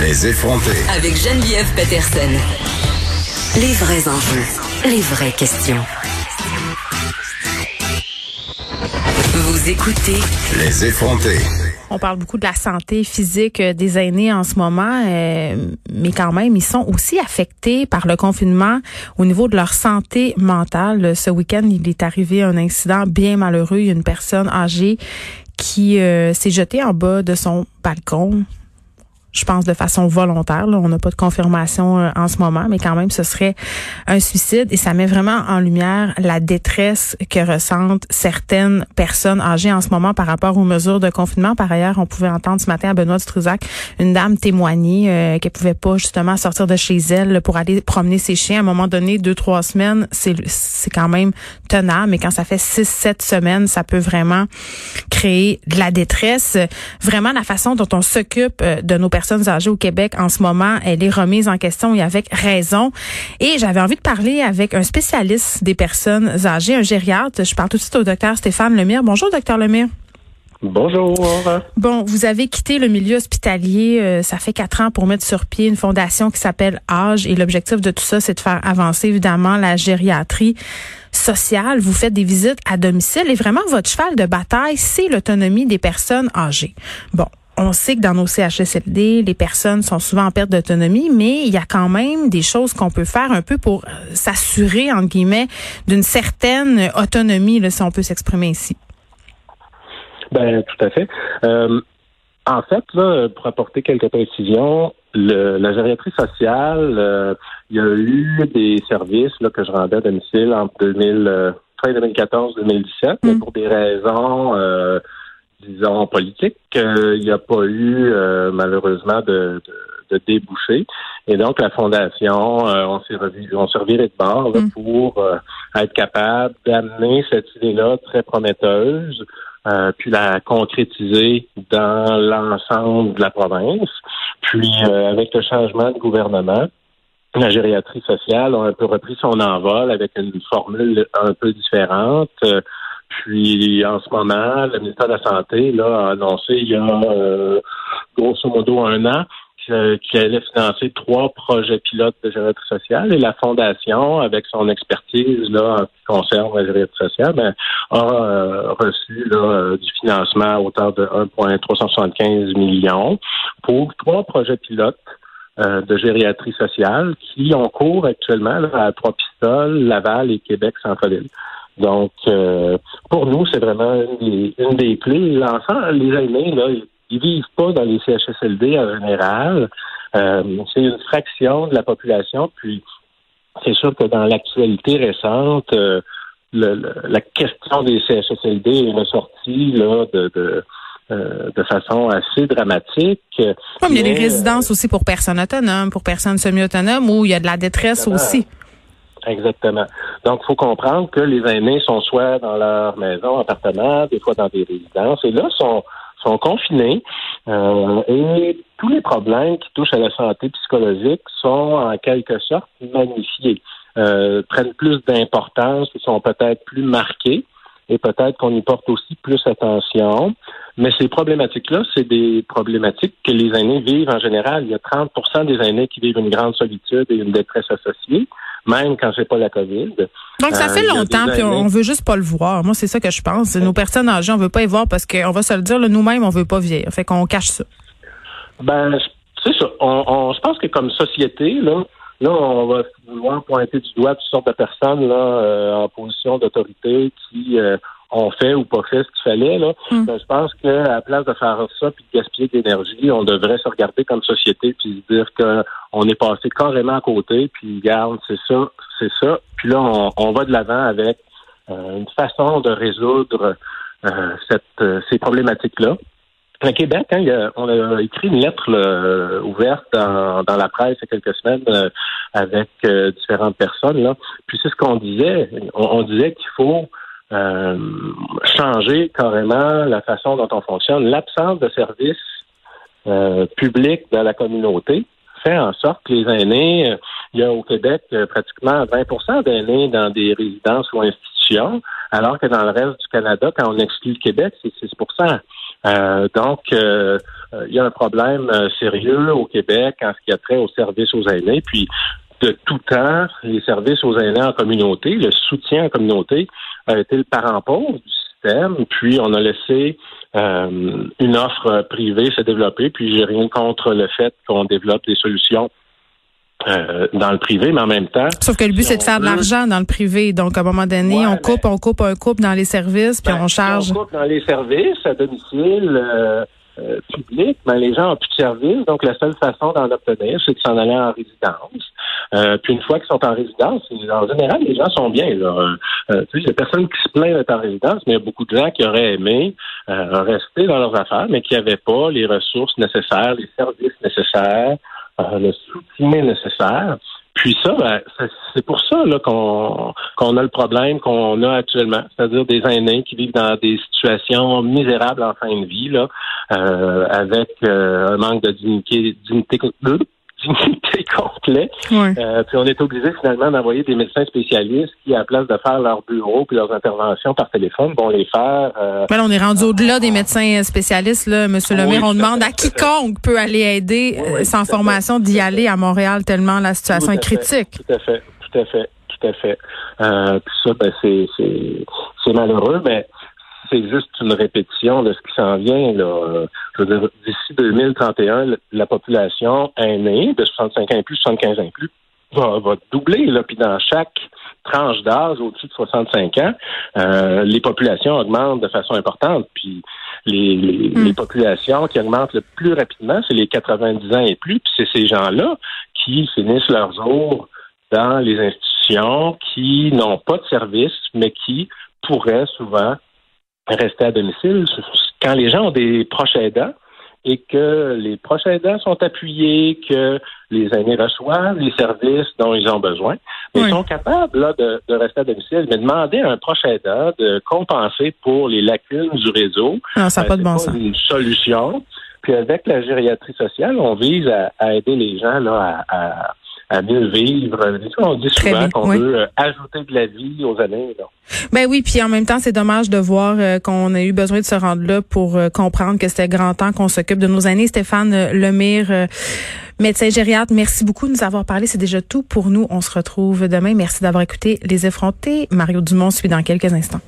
Les effronter. Avec Geneviève Peterson. Les vrais enjeux, les vraies questions. Vous écoutez Les effronter. On parle beaucoup de la santé physique euh, des aînés en ce moment, euh, mais quand même, ils sont aussi affectés par le confinement au niveau de leur santé mentale. Ce week-end, il est arrivé un incident bien malheureux. Il y a une personne âgée qui euh, s'est jetée en bas de son balcon je pense de façon volontaire. On n'a pas de confirmation euh, en ce moment, mais quand même, ce serait un suicide et ça met vraiment en lumière la détresse que ressentent certaines personnes âgées en ce moment par rapport aux mesures de confinement. Par ailleurs, on pouvait entendre ce matin à Benoît Struzac une dame témoigner euh, qu'elle pouvait pas justement sortir de chez elle pour aller promener ses chiens. À un moment donné, deux, trois semaines, c'est c'est quand même tenable, mais quand ça fait six, sept semaines, ça peut vraiment créer de la détresse. Vraiment, la façon dont on s'occupe euh, de nos personnes personnes âgées au Québec en ce moment, elle est remise en question et avec raison. Et j'avais envie de parler avec un spécialiste des personnes âgées, un gériatre. Je parle tout de suite au docteur Stéphane Lemire. Bonjour, docteur Lemire. Bonjour. Bon, vous avez quitté le milieu hospitalier, euh, ça fait quatre ans pour mettre sur pied une fondation qui s'appelle Âge et l'objectif de tout ça, c'est de faire avancer évidemment la gériatrie sociale. Vous faites des visites à domicile et vraiment votre cheval de bataille, c'est l'autonomie des personnes âgées. Bon, on sait que dans nos CHSLD, les personnes sont souvent en perte d'autonomie, mais il y a quand même des choses qu'on peut faire un peu pour euh, s'assurer, entre guillemets, d'une certaine autonomie, là, si on peut s'exprimer ici. Ben, tout à fait. Euh, en fait, là, pour apporter quelques précisions, le, la gériatrie sociale, euh, il y a eu des services là, que je rendais à domicile entre 2000, fin 2014-2017, mais mm. pour des raisons disons, politique. il n'y a pas eu, euh, malheureusement, de, de, débouché. Et donc, la Fondation, euh, on s'est on s'est reviré de bord mm. pour euh, être capable d'amener cette idée-là très prometteuse, puis la concrétiser dans l'ensemble de la province. Puis, avec le changement de gouvernement, la gériatrie sociale a un peu repris son envol avec une formule un peu différente. Puis en ce moment, le ministère de la Santé là, a annoncé il y a euh, grosso modo un an qu'il allait financer trois projets pilotes de gériatrie sociale et la Fondation, avec son expertise là, en ce qui concerne la gériatrie sociale, ben, a euh, reçu là, du financement à hauteur de 1,375 millions pour trois projets pilotes euh, de gériatrie sociale qui ont cours actuellement à Trois-Pistoles, Laval et Québec Centre-Ville. Donc, euh, pour nous, c'est vraiment une des, clés. L'enfant, les aînés, là, ils vivent pas dans les CHSLD en général. Euh, c'est une fraction de la population. Puis, c'est sûr que dans l'actualité récente, euh, la question des CHSLD est ressortie là, de, de de façon assez dramatique. Il y a des résidences aussi pour personnes autonomes, pour personnes semi-autonomes, où il y a de la détresse aussi. Exactement. Donc, il faut comprendre que les aînés sont soit dans leur maison, appartement, des fois dans des résidences, et là, sont, sont confinés. Euh, et tous les problèmes qui touchent à la santé psychologique sont en quelque sorte magnifiés, euh, prennent plus d'importance, sont peut-être plus marqués et peut-être qu'on y porte aussi plus attention. Mais ces problématiques-là, c'est des problématiques que les aînés vivent en général. Il y a 30% des aînés qui vivent une grande solitude et une détresse associée même quand c'est pas la COVID. Donc ça fait euh, longtemps puis on veut juste pas le voir. Moi c'est ça que je pense. Nos personnes âgées, on veut pas y voir parce qu'on va se le dire nous-mêmes on veut pas vieillir. Fait qu'on cache ça. Ben c'est ça. On, je pense que comme société là, là on va vouloir pointer du doigt toutes sortes de personnes là euh, en position d'autorité qui euh, ont fait ou pas fait ce qu'il fallait. Là. Hmm. Ben, je pense qu'à la place de faire ça puis de gaspiller d'énergie, on devrait se regarder comme société puis se dire qu'on est passé carrément à côté, puis garde, c'est ça, c'est ça. Puis là, on, va de l'avant avec euh, une façon de résoudre euh, cette, euh, ces problématiques-là. À Québec, hein, on a écrit une lettre ouverte dans, dans, la presse il y a quelques semaines avec différentes personnes. Là. Puis c'est ce qu'on disait. on disait qu'il faut euh, changer carrément la façon dont on fonctionne. L'absence de services euh, publics dans la communauté fait en sorte que les aînés, euh, il y a au Québec pratiquement 20% d'aînés dans des résidences ou institutions, alors que dans le reste du Canada, quand on exclut le Québec, c'est 6% donc, il y a un problème sérieux au Québec en ce qui a trait aux services aux aînés. Puis, de tout temps, les services aux aînés en communauté, le soutien en communauté a été le parent pauvre du système. Puis, on a laissé une offre privée se développer. Puis, j'ai rien contre le fait qu'on développe des solutions euh, dans le privé, mais en même temps. Sauf que le but, c'est de faire de l'argent dans le privé. Donc, à un moment donné, on coupe, on coupe, un coupe dans les services, puis ben, on charge. on coupe dans les services à domicile. Euh, euh, public, mais les gens n'ont plus de services, donc la seule façon d'en obtenir, c'est de s'en aller en résidence. Euh, puis une fois qu'ils sont en résidence, en général, les gens sont bien. Là. Euh, il y a personne qui se plaint d'être en résidence, mais il y a beaucoup de gens qui auraient aimé rester dans leurs affaires, mais qui n'avaient pas les ressources nécessaires, les services nécessaires, le soutien nécessaire. Puis ça, ben, c'est pour ça qu'on qu'on a le problème qu'on a actuellement, c'est-à-dire des aînés qui vivent dans des situations misérables en fin de vie, là, euh, avec euh, un manque de dignité, dignité, dignité complet. Euh, puis on est obligé finalement d'envoyer des médecins spécialistes qui, à la place de faire leur bureau puis leurs interventions par téléphone, vont les faire. Euh, on est rendu au-delà des médecins spécialistes, là, Monsieur le maire. on demande à quiconque peut aller aider euh, sans formation d'y aller à Montréal tellement la situation est critique. Tout à fait, tout à fait, tout à fait. Euh, puis ça, ben, c'est, c'est malheureux, mais c'est juste une répétition de ce qui s'en vient. Là. Je veux dire, d'ici 2031, la population aînée de 65 ans et plus, 75 ans et plus, va, va doubler. Là. Puis dans chaque tranche d'âge au-dessus de 65 ans, euh, les populations augmentent de façon importante. Puis les, les, hmm. populations qui augmentent le plus rapidement, c'est les 90 ans et plus. Puis c'est ces gens-là qui finissent leur jour dans les institutions, qui n'ont pas de service, mais qui pourraient souvent rester à domicile. Quand les gens ont des proches aidants et que les proches aidants sont appuyés, que les aînés reçoivent les services dont ils ont besoin, ils sont capables là, de, rester à domicile. Mais demander à un proche aidant de compenser pour les lacunes du réseau, non, ça pas de bon sens. une solution. Puis avec la gériatrie sociale, on vise à, aider les gens là, à à mieux vivre. On dit souvent qu'on veut euh, ajouter de la vie aux années. Ben oui, puis en même temps, c'est dommage de voir euh, qu'on a eu besoin de se rendre là pour euh, comprendre que c'était grand temps qu'on s'occupe de nos aînés. Stéphane Lemire, médecin gériatre, merci beaucoup de nous avoir parlé. C'est déjà tout pour nous. On se retrouve demain. Merci d'avoir écouté Les Effrontés. Mario Dumont suit dans quelques instants.